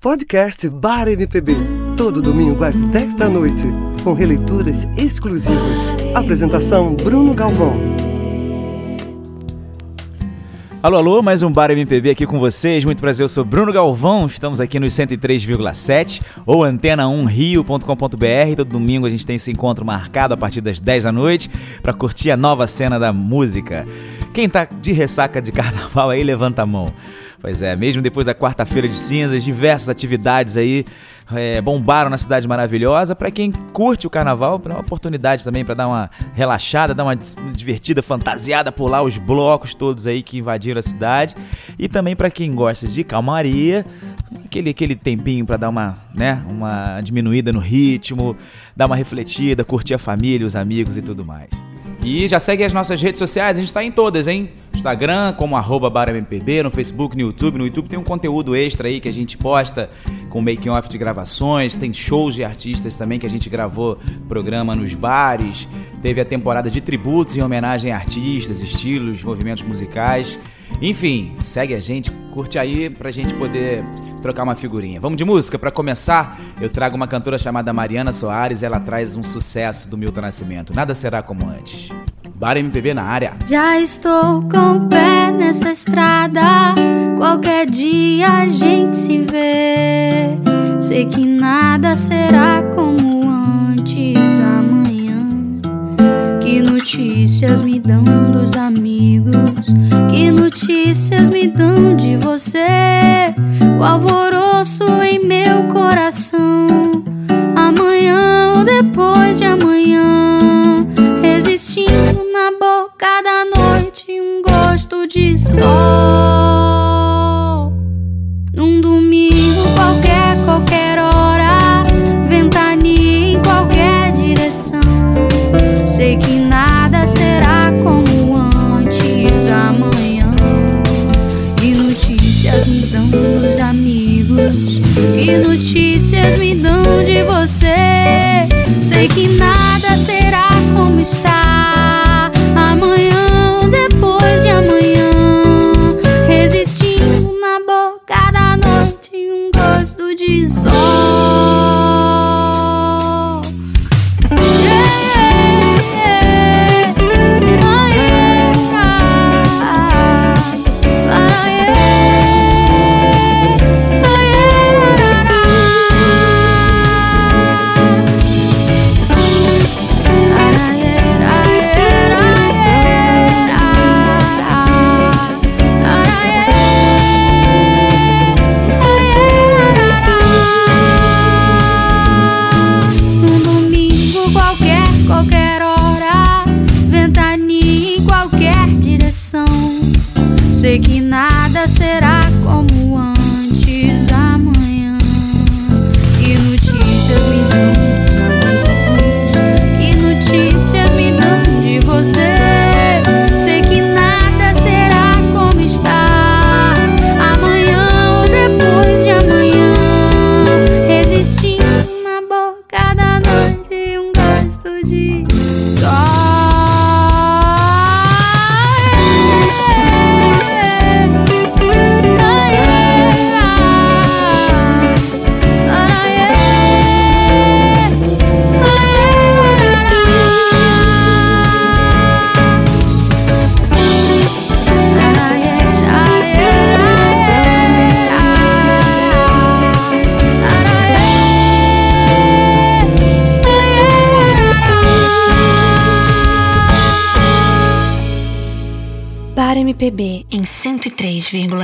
Podcast Bar MPB. Todo domingo às 10 da noite. Com releituras exclusivas. Apresentação Bruno Galvão. Alô, alô, mais um Bar MPB aqui com vocês. Muito prazer, eu sou Bruno Galvão. Estamos aqui nos 103,7 ou antena1rio.com.br. Todo domingo a gente tem esse encontro marcado a partir das 10 da noite para curtir a nova cena da música. Quem tá de ressaca de carnaval aí, levanta a mão. Pois é, mesmo depois da quarta-feira de cinzas, diversas atividades aí é, bombaram na cidade maravilhosa. Para quem curte o carnaval, é uma oportunidade também para dar uma relaxada, dar uma divertida, fantasiada, pular os blocos todos aí que invadiram a cidade. E também para quem gosta de calmaria, aquele, aquele tempinho para dar uma, né, uma diminuída no ritmo, dar uma refletida, curtir a família, os amigos e tudo mais. E já segue as nossas redes sociais, a gente está em todas, hein? Instagram, como arroba BaraMPB, no Facebook, no YouTube. No YouTube tem um conteúdo extra aí que a gente posta com making off de gravações, tem shows de artistas também que a gente gravou programa nos bares. Teve a temporada de tributos em homenagem a artistas, estilos, movimentos musicais. Enfim, segue a gente, curte aí pra gente poder trocar uma figurinha. Vamos de música? Para começar, eu trago uma cantora chamada Mariana Soares, ela traz um sucesso do Milton Nascimento. Nada será como antes. Bar MPB na área. Já estou com o pé nessa estrada. Qualquer dia a gente se vê. Sei que nada será como notícias me dão dos amigos? Que notícias me dão de você? O alvoroço em meu coração.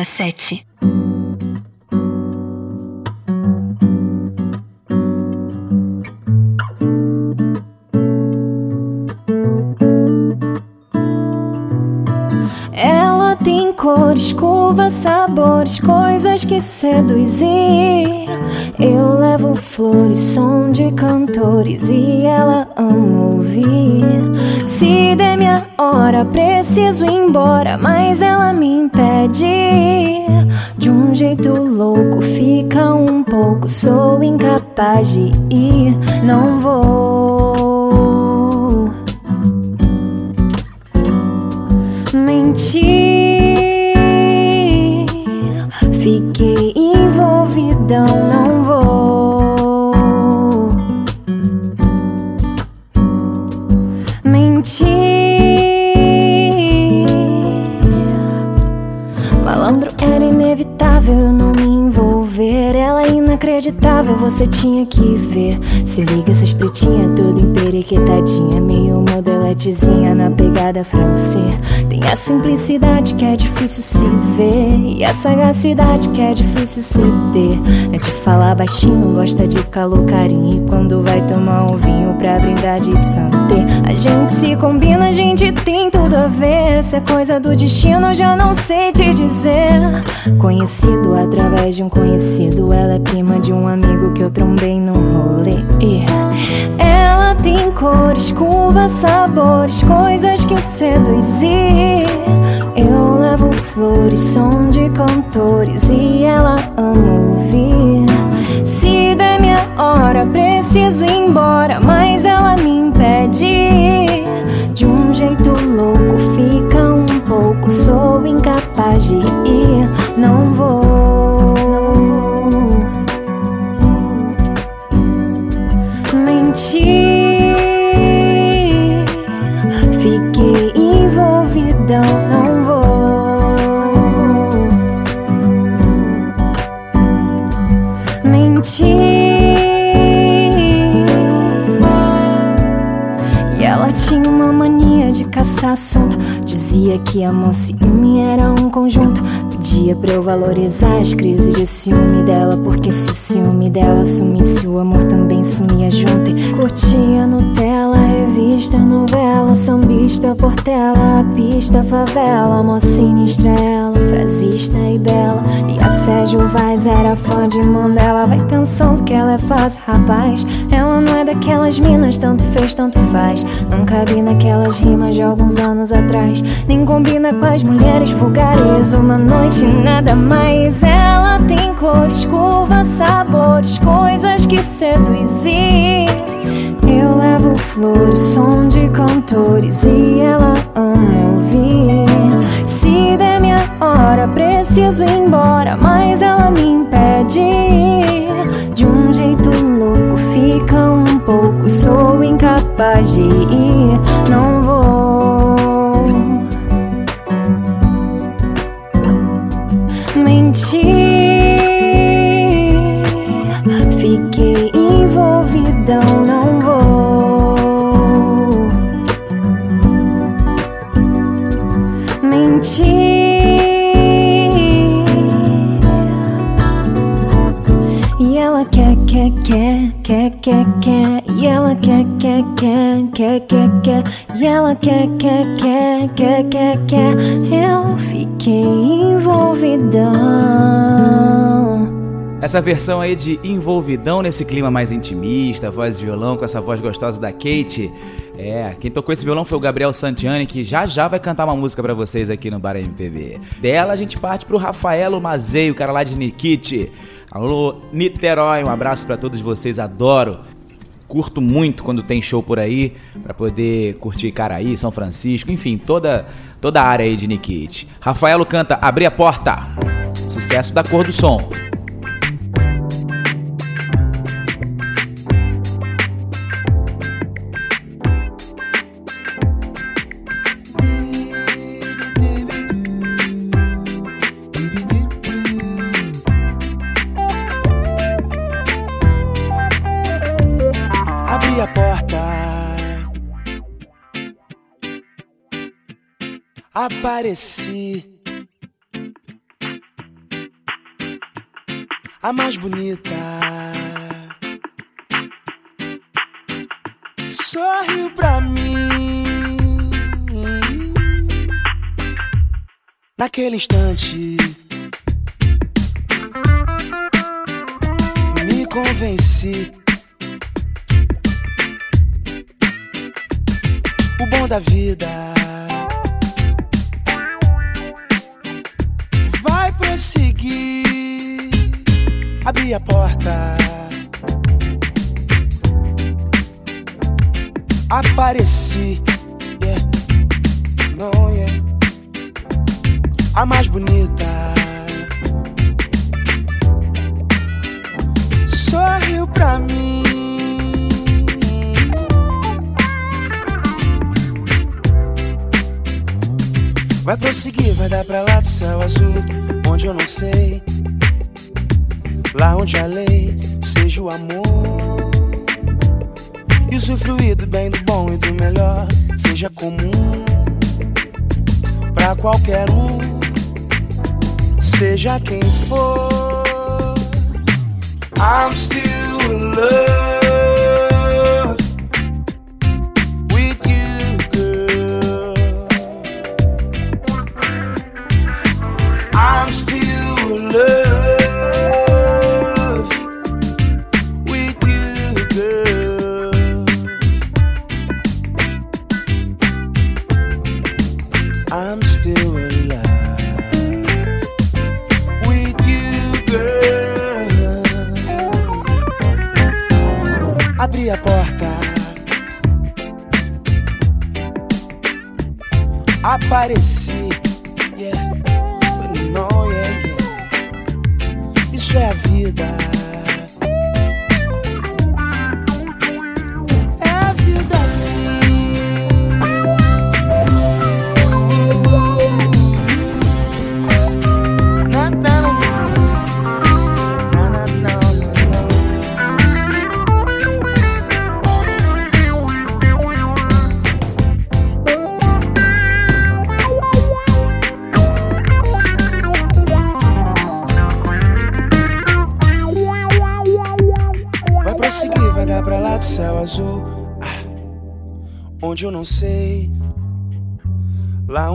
103,7. Ela tem cores, curvas, sabores, coisas que seduzir. Eu levo flores, som de cantores e ela preciso ir embora, mas ela me impede. De um jeito louco, fica um pouco, sou incapaz de ir, não vou. Você tinha que ver. Se liga essas pretinhas toda emperequetadinha, meio modeletezinha na pegada francês. Tem a simplicidade que é difícil se ver, e a sagacidade que é difícil se ter. É de falar baixinho, gosta de calor, carinho. E quando vai tomar um vinho pra brindar de santé, a gente se combina, a gente tem tudo a ver. Se é coisa do destino, eu já não sei te dizer. Conhecido através de um conhecido, ela é prima de um amigo que eu trombei num rolê. Ela tem cores, curvas, sabores, coisas que seduzir. Eu levo flores, som de cantores e ela ama ouvir. Se der minha hora, preciso ir embora, mas ela me impede. De um jeito louco, fica um pouco, sou incapaz de ir, não vou. Assunto. Dizia que amor ciúme era um conjunto. Pedia pra eu valorizar as crises de ciúme dela. Porque se o ciúme dela sumisse, o amor também sumia junto. E curtia Nutella, revista, novela, sambista, portela, pista, favela. Mó sinistra ela, frasista e bela. E a Sérgio Vaz era fã de Mandela. Vai pensando que ela é fácil, rapaz. Ela não é daquelas minas, tanto fez, tanto faz. Não cabe naquelas rimas de alguns anos atrás. Nem combina com as mulheres vulgares. Uma noite, nada mais. Ela tem cores, curvas, sabores, coisas que seduzir. Flores, som de cantores e ela ama ouvir. Se der minha hora, preciso ir embora, mas ela me impede. De um jeito louco, fica um pouco, sou incapaz de ir, não vou. Quer, quer. E ela quer, quer, quer, quer, quer, quer. E ela quer, quer, quer, quer, quer, quer. Eu fiquei envolvidão. Essa versão aí de envolvidão nesse clima mais intimista, voz de violão com essa voz gostosa da Kate. É, quem tocou esse violão foi o Gabriel Santiani, que já já vai cantar uma música pra vocês aqui no Bar MPB. Dela a gente parte pro Rafaelo Mazei, o cara lá de Nikit. Alô, Niterói, um abraço pra todos vocês, adoro. Curto muito quando tem show por aí, pra poder curtir Caraí, São Francisco, enfim, toda, toda a área aí de Nikit. Rafaelo canta Abri a Porta, sucesso da cor do som. Apareci. A mais bonita. Sorriu pra mim. Naquele instante. Me convenci. o bom da vida. já quem for. I'm still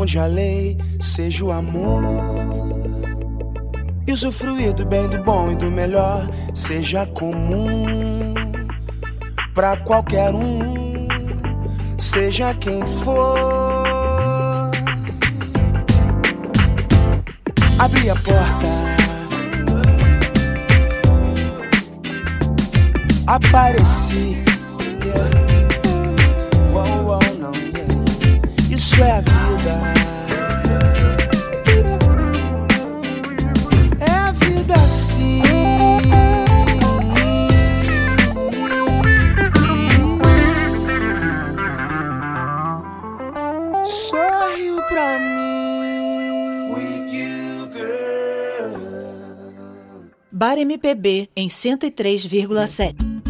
Seja lei, seja o amor. E usufruir do bem, do bom e do melhor, seja comum para qualquer um, seja quem for. Abri a porta, apareci. MPB em 103,7.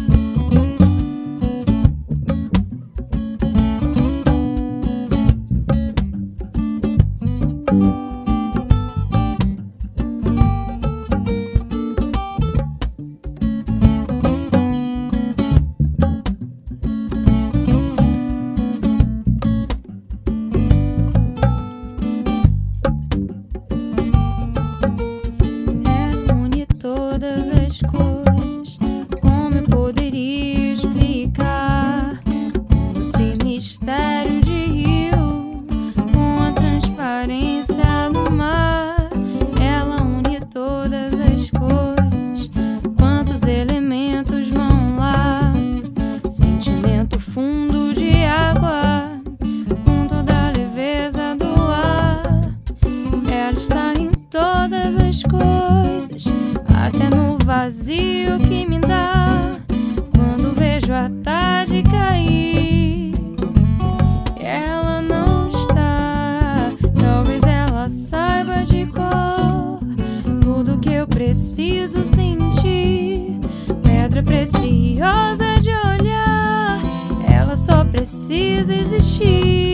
seas is a.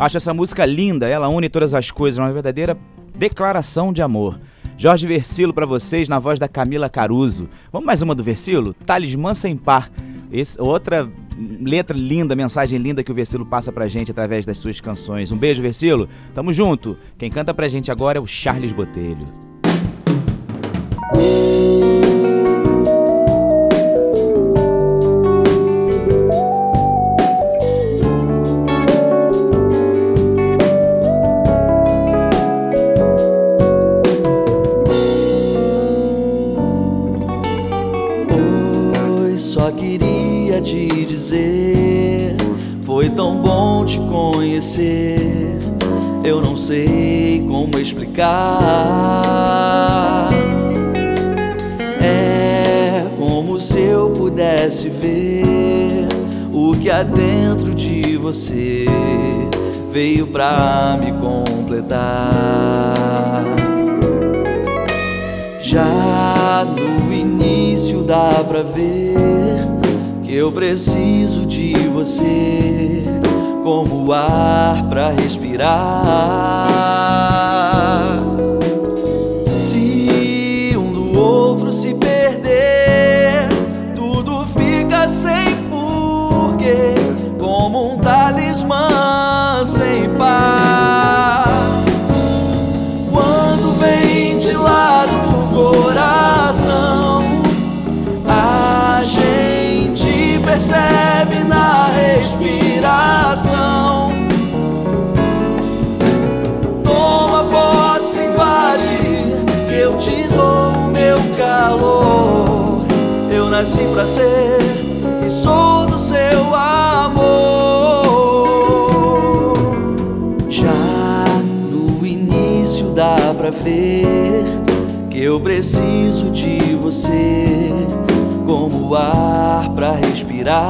Acho essa música linda, ela une todas as coisas, uma verdadeira declaração de amor. Jorge Versilo pra vocês na voz da Camila Caruso. Vamos mais uma do Versilo? Talismã sem par. Esse- outra letra linda, mensagem linda que o Versilo passa pra gente através das suas canções. Um beijo, Versilo. Tamo junto. Quem canta pra gente agora é o Charles Botelho. Tão bom te conhecer. Eu não sei como explicar. É como se eu pudesse ver o que há dentro de você veio pra me completar. Já no início dá pra ver eu preciso de você como o ar pra respirar. Nasci pra ser e sou do seu amor. Já no início dá pra ver que eu preciso de você como ar pra respirar.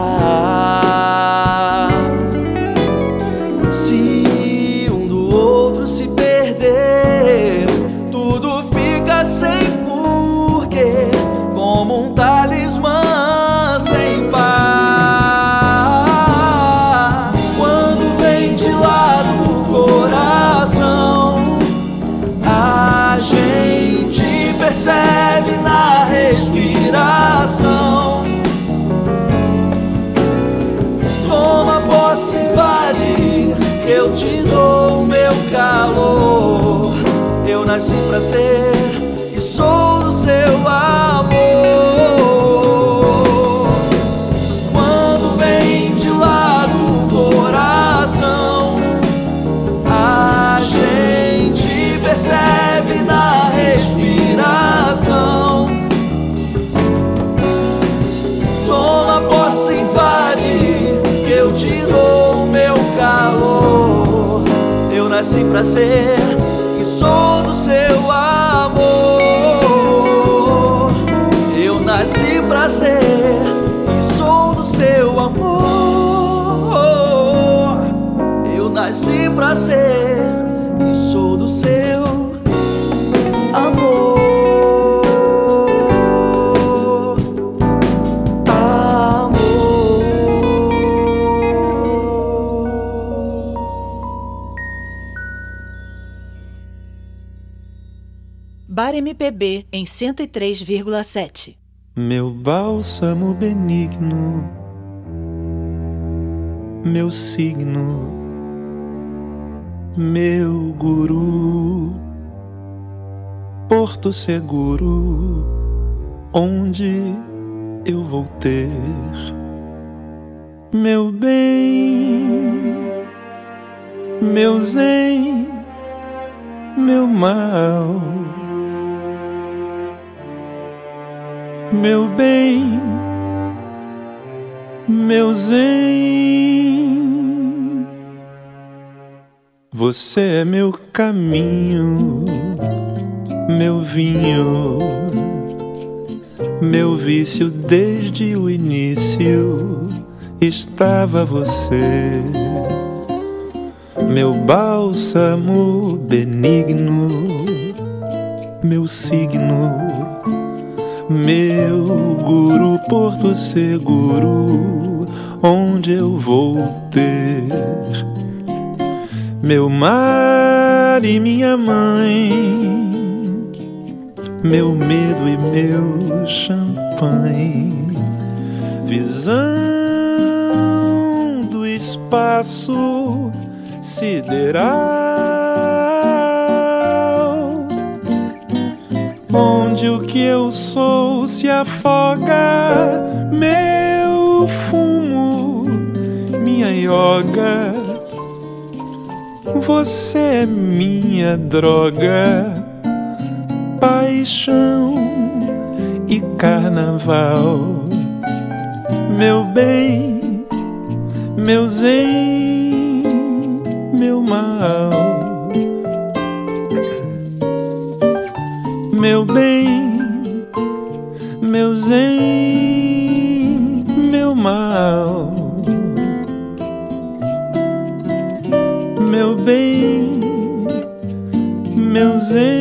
Eu nasci pra ser e sou do seu amor. Quando vem de lá do coração, a gente percebe na respiração. Toma posse, invade, que eu te dou o meu calor. Eu nasci pra ser MPB em 103,7. Meu bálsamo benigno, meu signo, meu guru, porto seguro, onde eu vou ter meu bem, meu zen, meu mal meu bem, meu zen. Você é meu caminho, meu vinho, meu vício desde o início estava você. Meu bálsamo benigno, meu signo meu guru, porto seguro, onde eu vou ter meu mar e minha mãe, meu medo e meu champanhe, visão do espaço sideral onde o que eu sou se afoga, meu fumo, minha yoga. Você é minha droga, paixão e carnaval. Meu bem, meu zen, meu mal. Meu bem, meu zen, meu mal, meu bem, meu zen.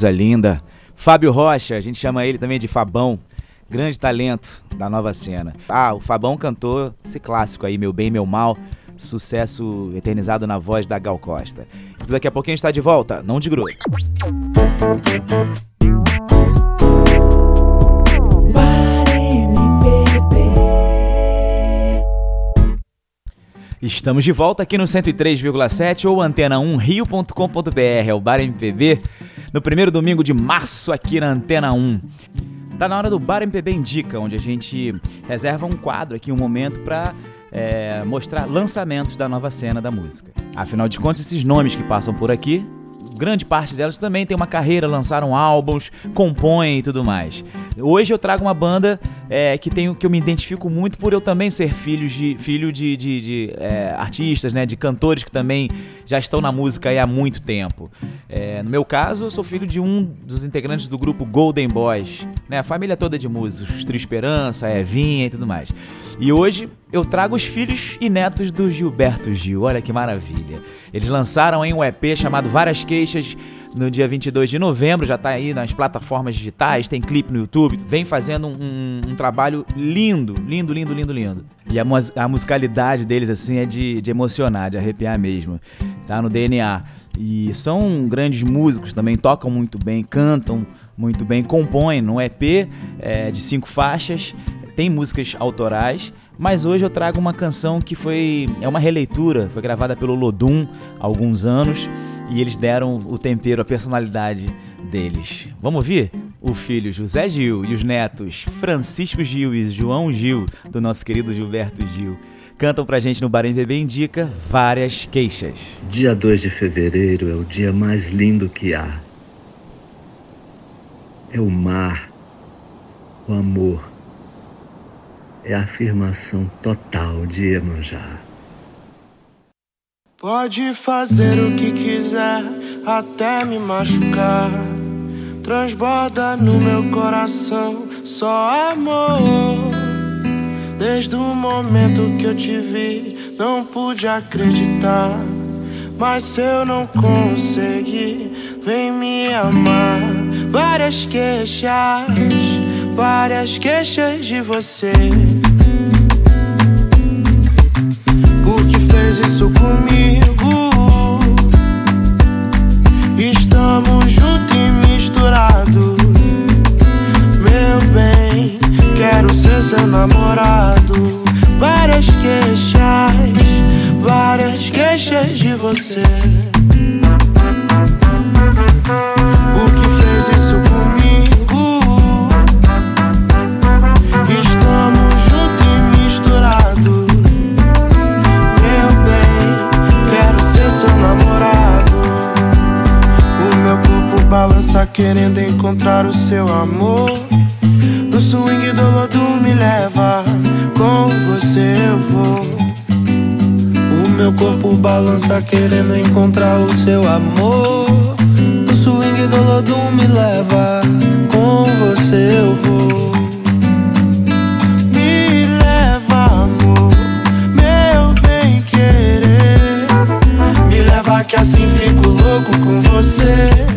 coisa linda. Fábio Rocha, a gente chama ele também de Fabão. Grande talento da nova cena. Ah, o Fabão cantou esse clássico aí, Meu Bem, Meu Mal. Sucesso eternizado na voz da Gal Costa. Daqui a pouquinho a gente está de volta, não de grupo. Estamos de volta aqui no 103,7 ou antena1rio.com.br, é o Bar MPB, no primeiro domingo de março aqui na Antena 1. Tá na hora do Bar MPB Indica, onde a gente reserva um quadro aqui, um momento para é, mostrar lançamentos da nova cena da música. Afinal de contas, esses nomes que passam por aqui, grande parte delas também tem uma carreira, lançaram álbuns, compõem e tudo mais. Hoje eu trago uma banda é, que tenho que eu me identifico muito por eu também ser filho de filho de, de, de é, artistas, né, de cantores que também já estão na música há muito tempo. É, no meu caso, eu sou filho de um dos integrantes do grupo Golden Boys, né, a família toda de músicos, Trio Esperança, Evinha e tudo mais. E hoje eu trago os filhos e netos do Gilberto Gil. Olha que maravilha. Eles lançaram um EP chamado Várias Queixas no dia 22 de novembro, já está aí nas plataformas digitais, tem clipe no YouTube, vem fazendo um, um, trabalho lindo, lindo, lindo, lindo, lindo. E a, a musicalidade deles, assim, é de, de emocionar, de arrepiar mesmo. Tá no DNA. E são grandes músicos também, tocam muito bem, cantam muito bem, compõem no EP é, de cinco faixas, tem músicas autorais. Mas hoje eu trago uma canção que foi é uma releitura, foi gravada pelo Lodum há alguns anos e eles deram o tempero, a personalidade deles. Vamos ouvir? O filho José Gil e os netos Francisco Gil e João Gil, do nosso querido Gilberto Gil, cantam pra gente no Bar MPB Indica várias queixas. Dia 2 de fevereiro é o dia mais lindo que há. É o mar, o amor, é a afirmação total de Iemanjá. Pode fazer o que quiser, até me machucar. Transborda no meu coração só amor. Desde o momento que eu te vi, não pude acreditar. Mas se eu não conseguir, vem me amar. Várias queixas, várias queixas de você. Comigo. Estamos juntos e misturados. Meu bem, quero ser seu namorado. Várias queixas, várias queixas de você. Balança querendo encontrar o seu amor. No swing do lodo me leva, com você eu vou. O meu corpo balança querendo encontrar o seu amor. No swing do lodo me leva, com você eu vou. Que assim fico louco com você.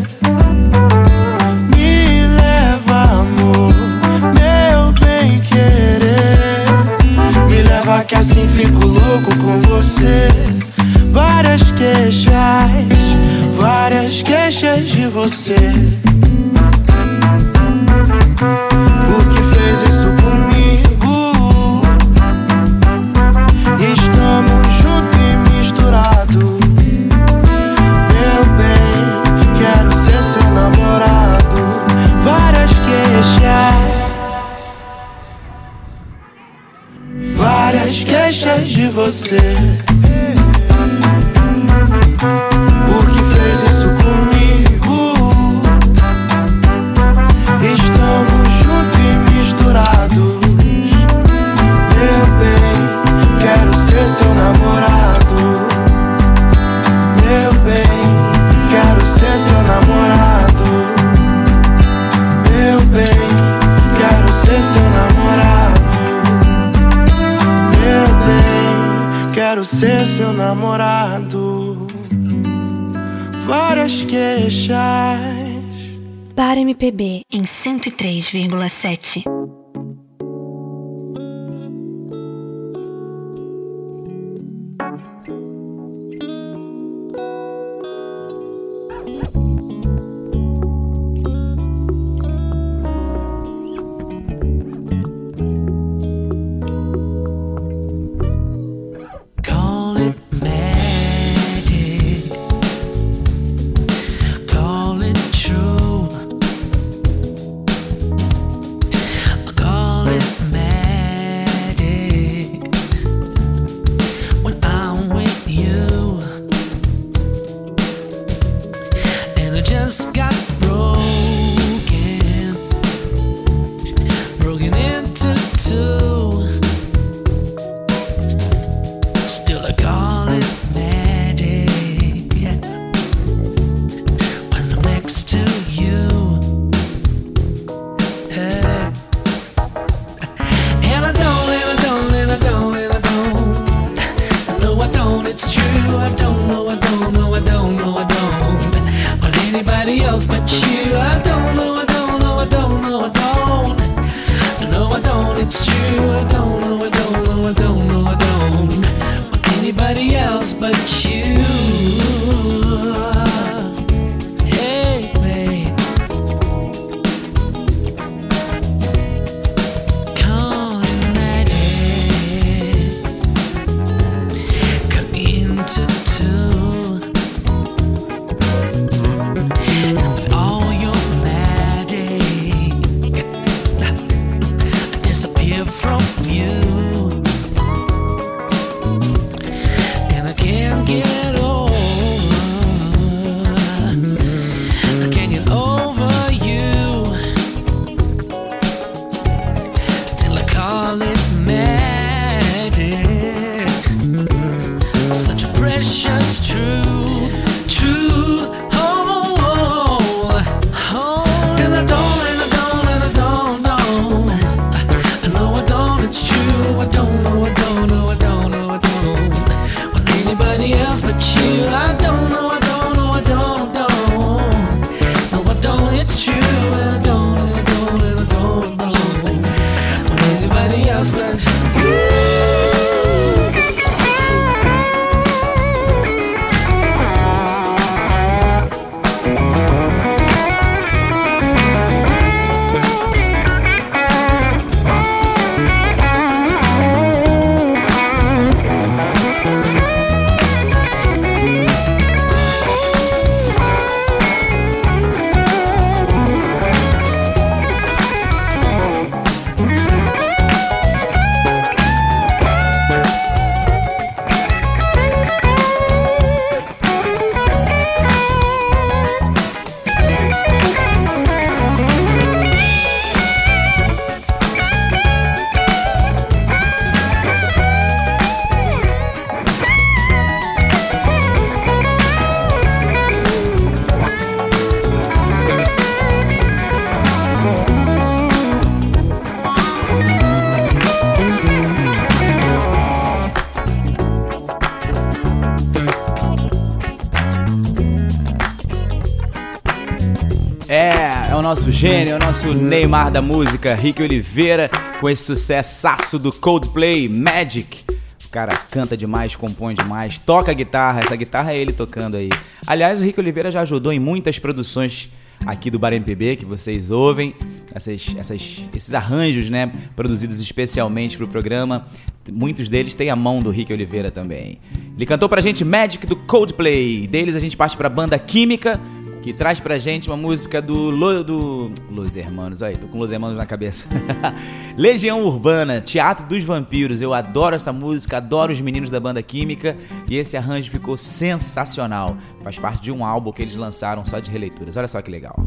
Nosso gênio, é o nosso Neymar da música, Rick Oliveira, com esse sucessaço do Coldplay, Magic. O cara canta demais, compõe demais, toca guitarra, essa guitarra é ele tocando aí. Aliás, o Rick Oliveira já ajudou em muitas produções aqui do Bar MPB que vocês ouvem, essas, essas, esses arranjos, né, produzidos especialmente para o programa. Muitos deles têm a mão do Rick Oliveira também. Ele cantou pra gente Magic do Coldplay. Deles a gente parte pra banda Química, que traz pra gente uma música do, Lo, do Los Hermanos. Aí, tô com Los Hermanos na cabeça. Legião Urbana, Teatro dos Vampiros. Eu adoro essa música, adoro os meninos da banda Química e esse arranjo ficou sensacional. Faz parte de um álbum que eles lançaram só de releituras. Olha só que legal.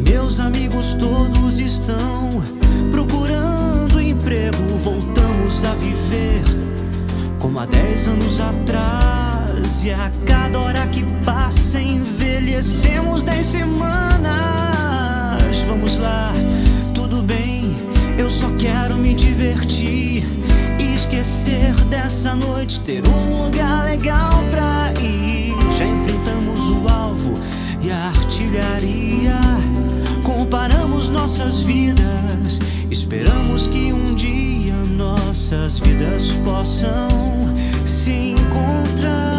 Meus amigos todos estão procurando emprego. Voltamos a viver como há dez anos atrás. E a cada hora que passa, envelhecemos dez semanas. Vamos lá, tudo bem. Eu só quero me divertir e esquecer dessa noite. Ter um lugar legal pra ir. Já enfrentamos o alvo e a artilharia. Comparamos nossas vidas. Esperamos que um dia nossas vidas possam se encontrar.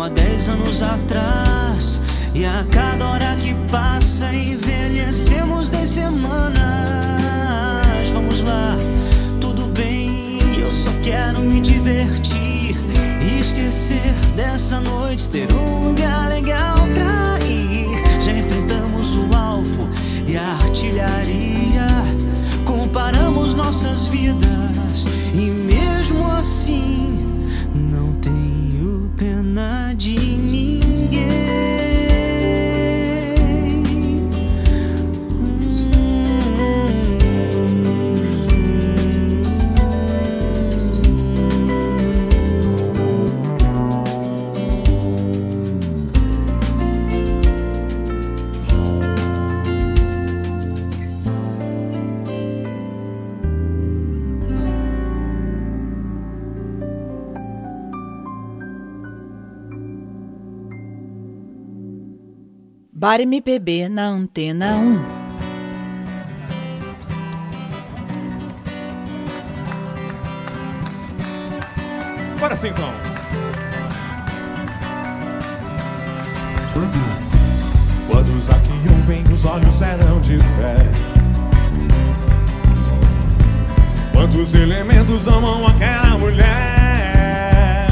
Como há dez anos atrás. E a cada hora que passa, envelhecemos dez semanas. Vamos lá, tudo bem. Eu só quero me divertir e esquecer dessa noite. Ter um lugar legal pra ir. Já enfrentamos o alvo e a artilharia. Comparamos nossas vidas e mesmo assim Bar MPB na Antena 1. Bora sim, então. Quando aqui ouvem, os olhos eram de fé. Quantos elementos amam aquela mulher?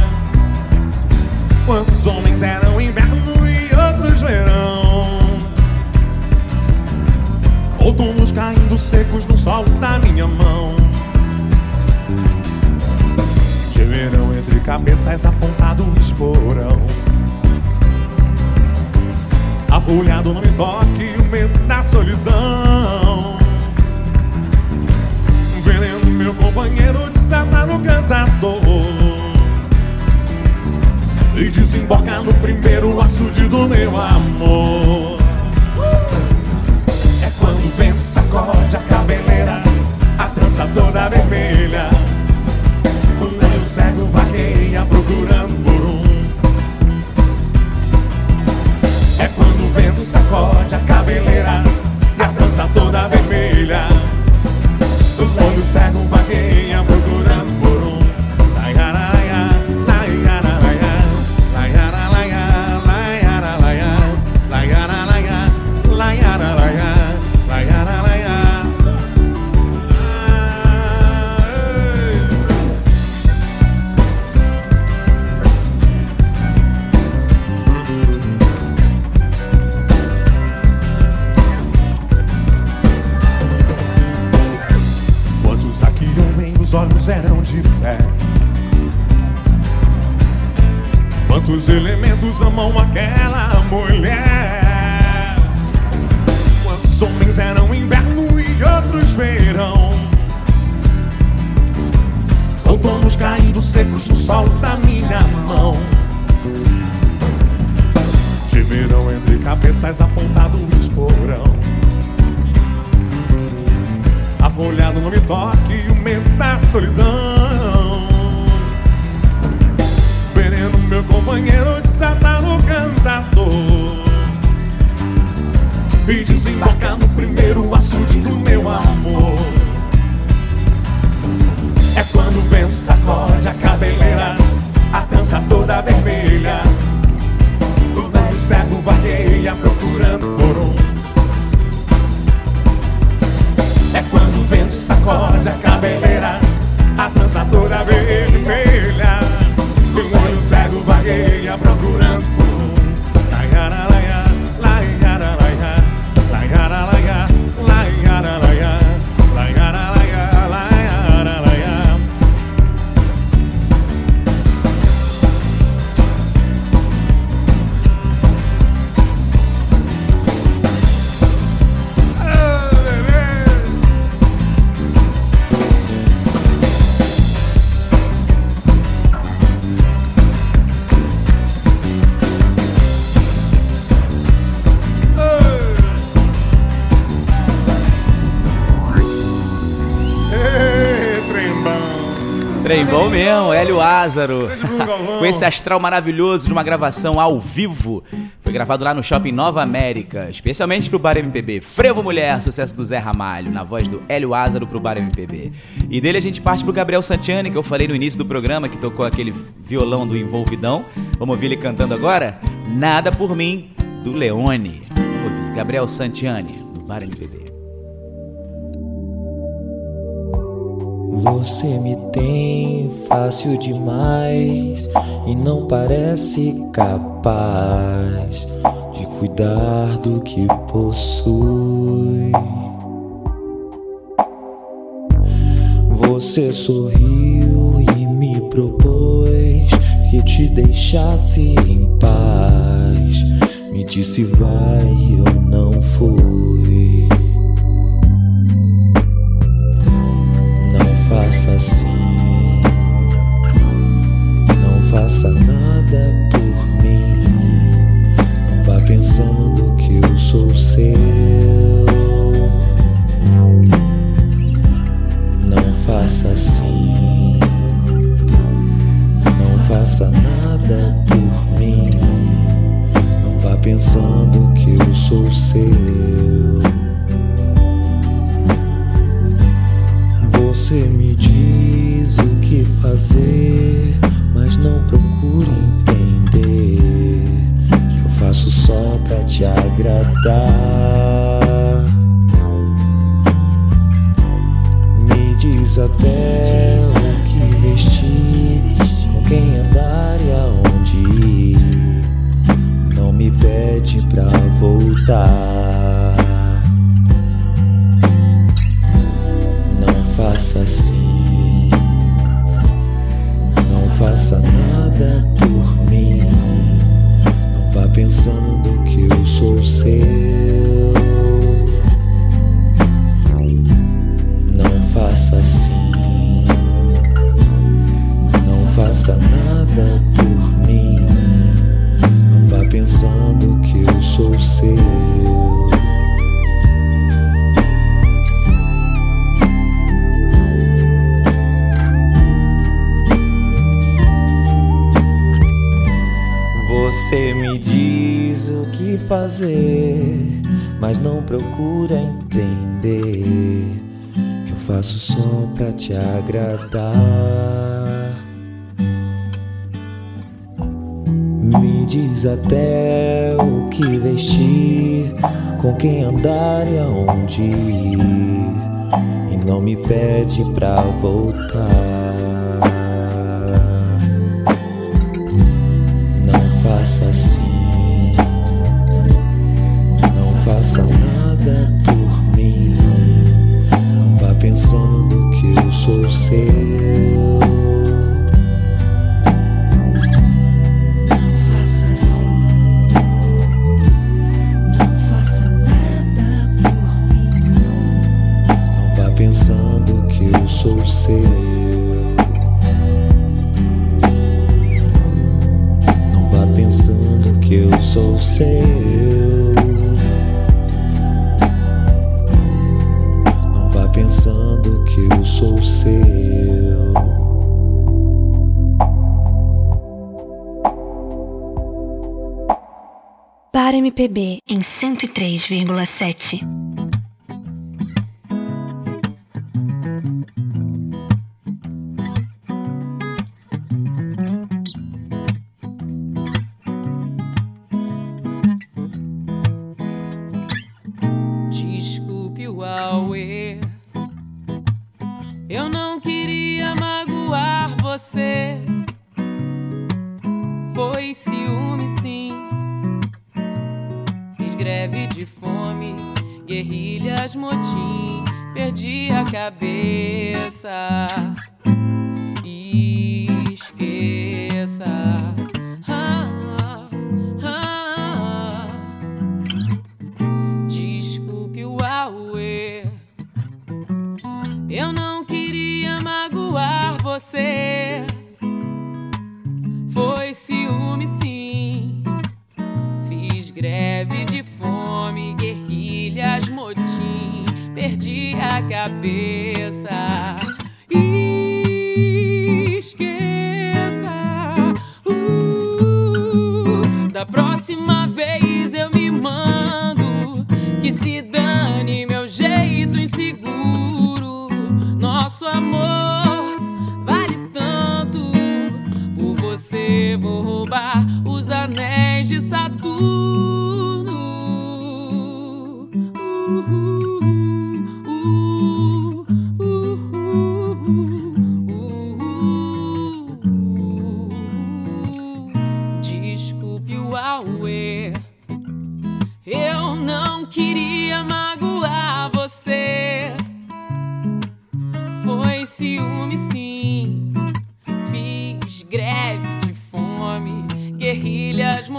Quantos homens eram inverno e outros verão? Outonos caindo secos no solo da minha mão. De verão entre cabeças apontado o esporão. Afolhado não me toque o medo da solidão. Veneno meu companheiro desata no cantador. E desemboca no primeiro açude do meu amor. A trança toda vermelha. O velho cego vaqueia procurando por um. É quando o vento sacode a cabeleira e a trança toda vermelha. O olho cego vaqueia procurando por um. Lázaro. Com esse astral maravilhoso de uma gravação ao vivo. Foi gravado lá no Shopping Nova América, especialmente pro Bar MPB. Frevo Mulher, sucesso do Zé Ramalho, na voz do Hélio Lázaro pro Bar MPB. E dele a gente parte pro Gabriel Santiani, que eu falei no início do programa, que tocou aquele violão do envolvidão. Vamos ouvir ele cantando agora? Nada por mim, do Leone. Vamos ouvir, Gabriel Santiani, do Bar MPB. Você me tem fácil demais e não parece capaz de cuidar do que possui. Você sorriu e me propôs que te deixasse em paz. Me disse vai, eu não fui. Faça assim, não faça nada por mim. Não vá pensando que eu sou seu. Não faça assim, não faça nada por mim. Não vá pensando que eu sou seu. Você me diz o que fazer, mas não procure entender que eu faço só pra te agradar. Me diz até o que vestir, com quem andar e aonde ir. Não me pede pra voltar. Faça assim. Não faça nada por mim. Não vá pensando que eu sou seu. Fazer, mas não procura entender que eu faço só pra te agradar. Me diz até o que vestir, com quem andar e aonde ir, e não me pede pra voltar. 103,7.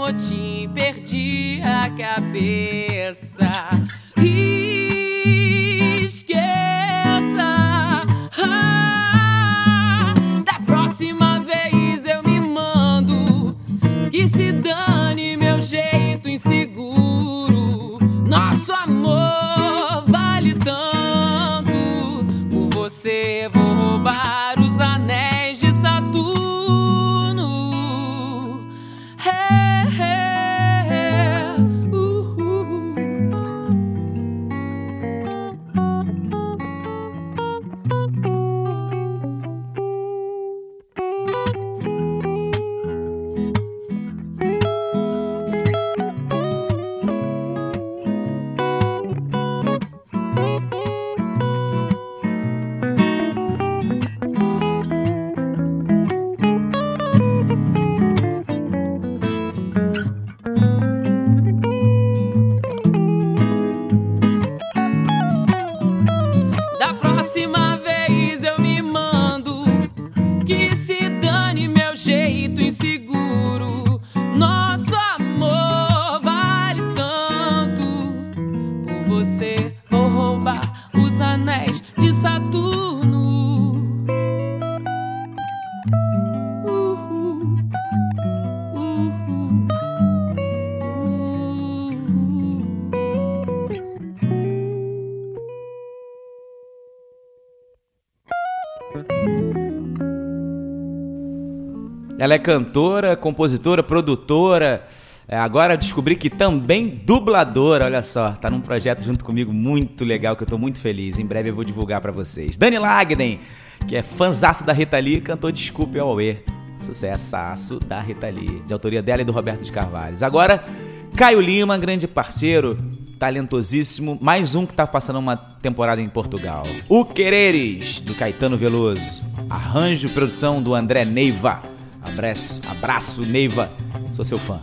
Motim. Perdi a cabeça. Ela é cantora, compositora, produtora. É, agora descobri que também dubladora, olha só. Tá num projeto junto comigo muito legal que eu tô muito feliz. Em breve eu vou divulgar pra vocês. Dani Lagden, que é fanzaço da Rita Lee, cantou Desculpe ao Auê. Sucessaço da Rita Lee, de autoria dela e do Roberto de Carvalhos. Agora, Caio Lima, grande parceiro, talentosíssimo. Mais um que tá passando uma temporada em Portugal. O Quereres, do Caetano Veloso. Arranjo e produção do André Neiva. Abraço, abraço, Neiva. Sou seu fã.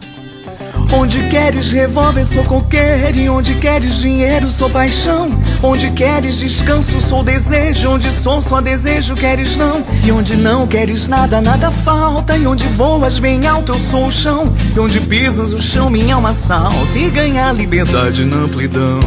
Onde queres revólver, sou qualquer. E onde queres dinheiro, sou paixão. Onde queres descanso, sou desejo. Onde sou só desejo, queres não. E onde não queres nada, nada falta. E onde voas bem alto, eu sou o chão. E onde pisas o chão, minha alma salta. E ganha liberdade na amplidão.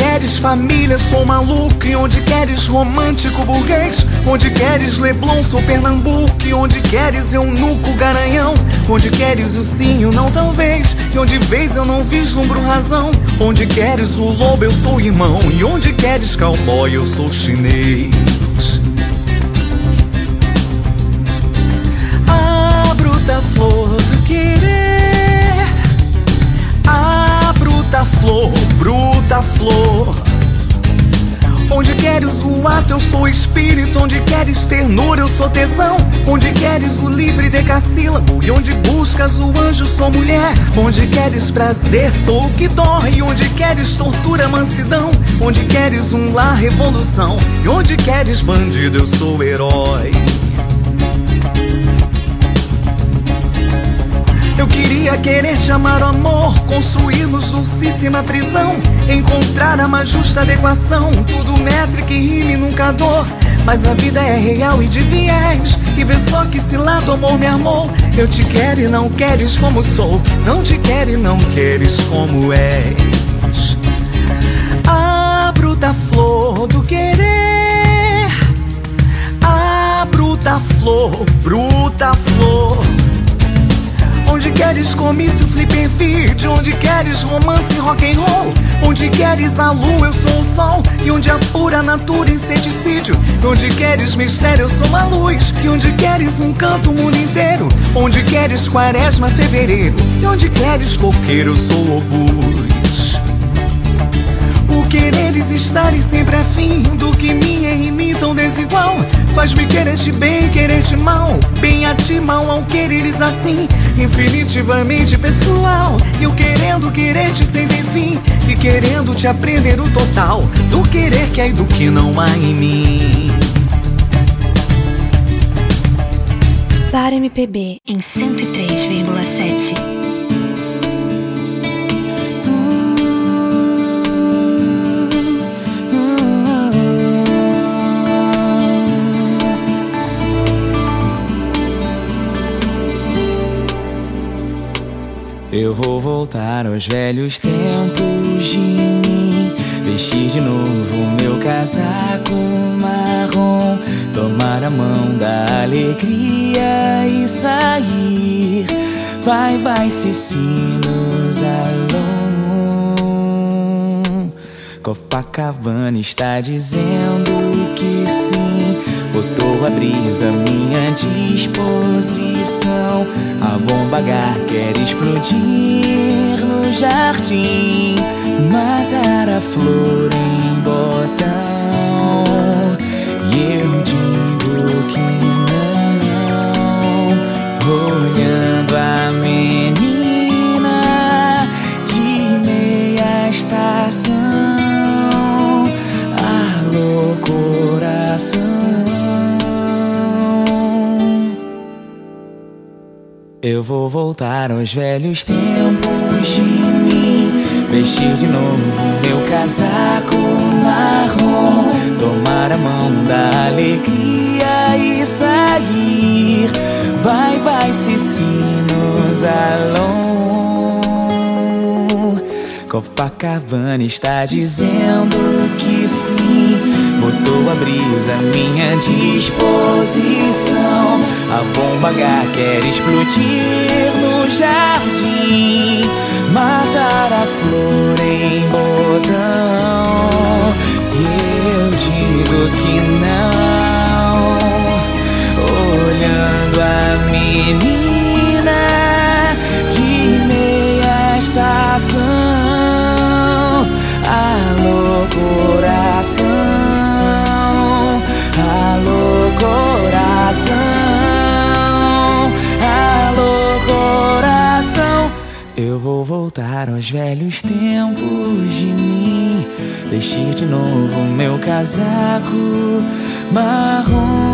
Queres família, sou maluco. E onde queres romântico burguês. Onde queres Leblon, sou Pernambuco. E onde queres eunuco, garanhão. Onde queres o sim, o não talvez. E onde vês eu não vislumbro razão. Onde queres o lobo, eu sou irmão. E onde queres cowboy, eu sou chinês. Flor. Onde queres o ato, eu sou espírito. Onde queres ternura, eu sou tesão. Onde queres o livre decassílabo. E onde buscas o anjo, sou mulher. Onde queres prazer, sou o que dói. Onde queres tortura, mansidão. Onde queres um lar, revolução. E onde queres bandido, eu sou herói. Querer te amar o amor, construirmos dulcíssima prisão, encontrar a mais justa adequação, tudo métrica e rime nunca dor. Mas a vida é real e de viés, e vê só que esse lado amor me amou. Eu te quero e não queres como sou, não te quero e não queres como és. A bruta flor do querer, a bruta flor, bruta flor. Onde queres comício, flip and feed? Onde queres romance, rock and roll? Onde queres a lua, eu sou o sol. E onde a pura natura, inseticídio Onde queres mistério, eu sou uma luz. E onde queres um canto, o mundo inteiro? Onde queres quaresma, fevereiro? E onde queres coqueiro, eu sou obus O quereres estares sempre afim Do que minha e mim tão desigual. Faz-me querer-te bem, querer-te mal. Bem a ti, mal ao quereres assim Infinitivamente pessoal. Eu querendo querer-te sem ter fim. E querendo te aprender o total. Do querer que há e do que não há em mim. Bar MPB em 103,7. Eu vou voltar aos velhos tempos de mim. Vestir de novo meu casaco marrom. Tomar a mão da alegria e sair. Vai, vai, Cicinos, alô. Copacabana está dizendo que sim. Botou a brisa minha disposição. A bomba H quer explodir no jardim. Matar a flor em botão. Eu vou voltar aos velhos tempos de mim. Vestir de novo meu casaco marrom. Tomar a mão da alegria e sair. Vai, vai, Cicinos, alô. Copacabana está dizendo que sim. Botou a brisa à minha disposição. A bomba H quer explodir no jardim. Matar a flor em botão. E eu digo que não. Olhando a menina de meia estação. Alô, coração. Alô, coração. Eu vou voltar aos velhos tempos de mim. Vestir de novo meu casaco marrom.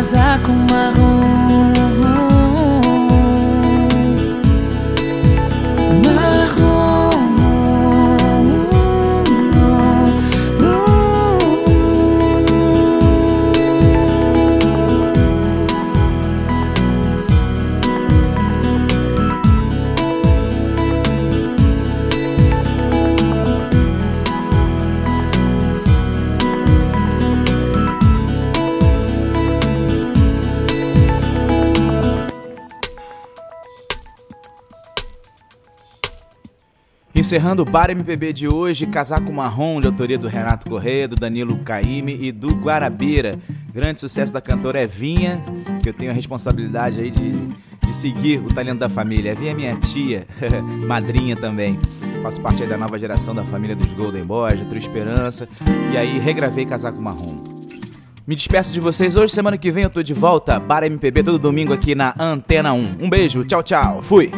Casaco. Marrom. Encerrando o Bar MPB de hoje, Casaco Marrom, de autoria do Renato Corrêa, do Danilo Caime e do Guarabira. Grande sucesso da cantora Evinha, que eu tenho a responsabilidade aí de, de seguir o talento da família. Evinha é minha tia, madrinha também. Faço parte aí da nova geração da família dos Golden Boys, de True Esperança. E aí regravei Casaco Marrom. Me despeço de vocês hoje, semana que vem eu tô de volta. Bar MPB todo domingo aqui na Antena 1. Um beijo, tchau, tchau. Fui!